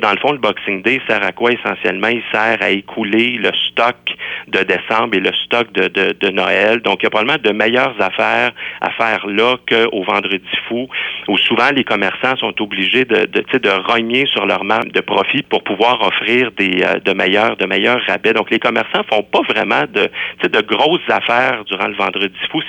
Dans le fond, le Boxing Day sert à quoi essentiellement? Il sert à écouler le stock de décembre et le stock de, de, de Noël. Donc, il y a probablement de meilleures affaires à faire là qu'au Vendredi fou, où souvent les commerçants sont obligés de, de, de rogner sur leur marge de profit pour pouvoir offrir des, euh, de, meilleurs, de meilleurs rabais. Donc, les commerçants font pas vraiment de, de grosses affaires durant le Vendredi fou.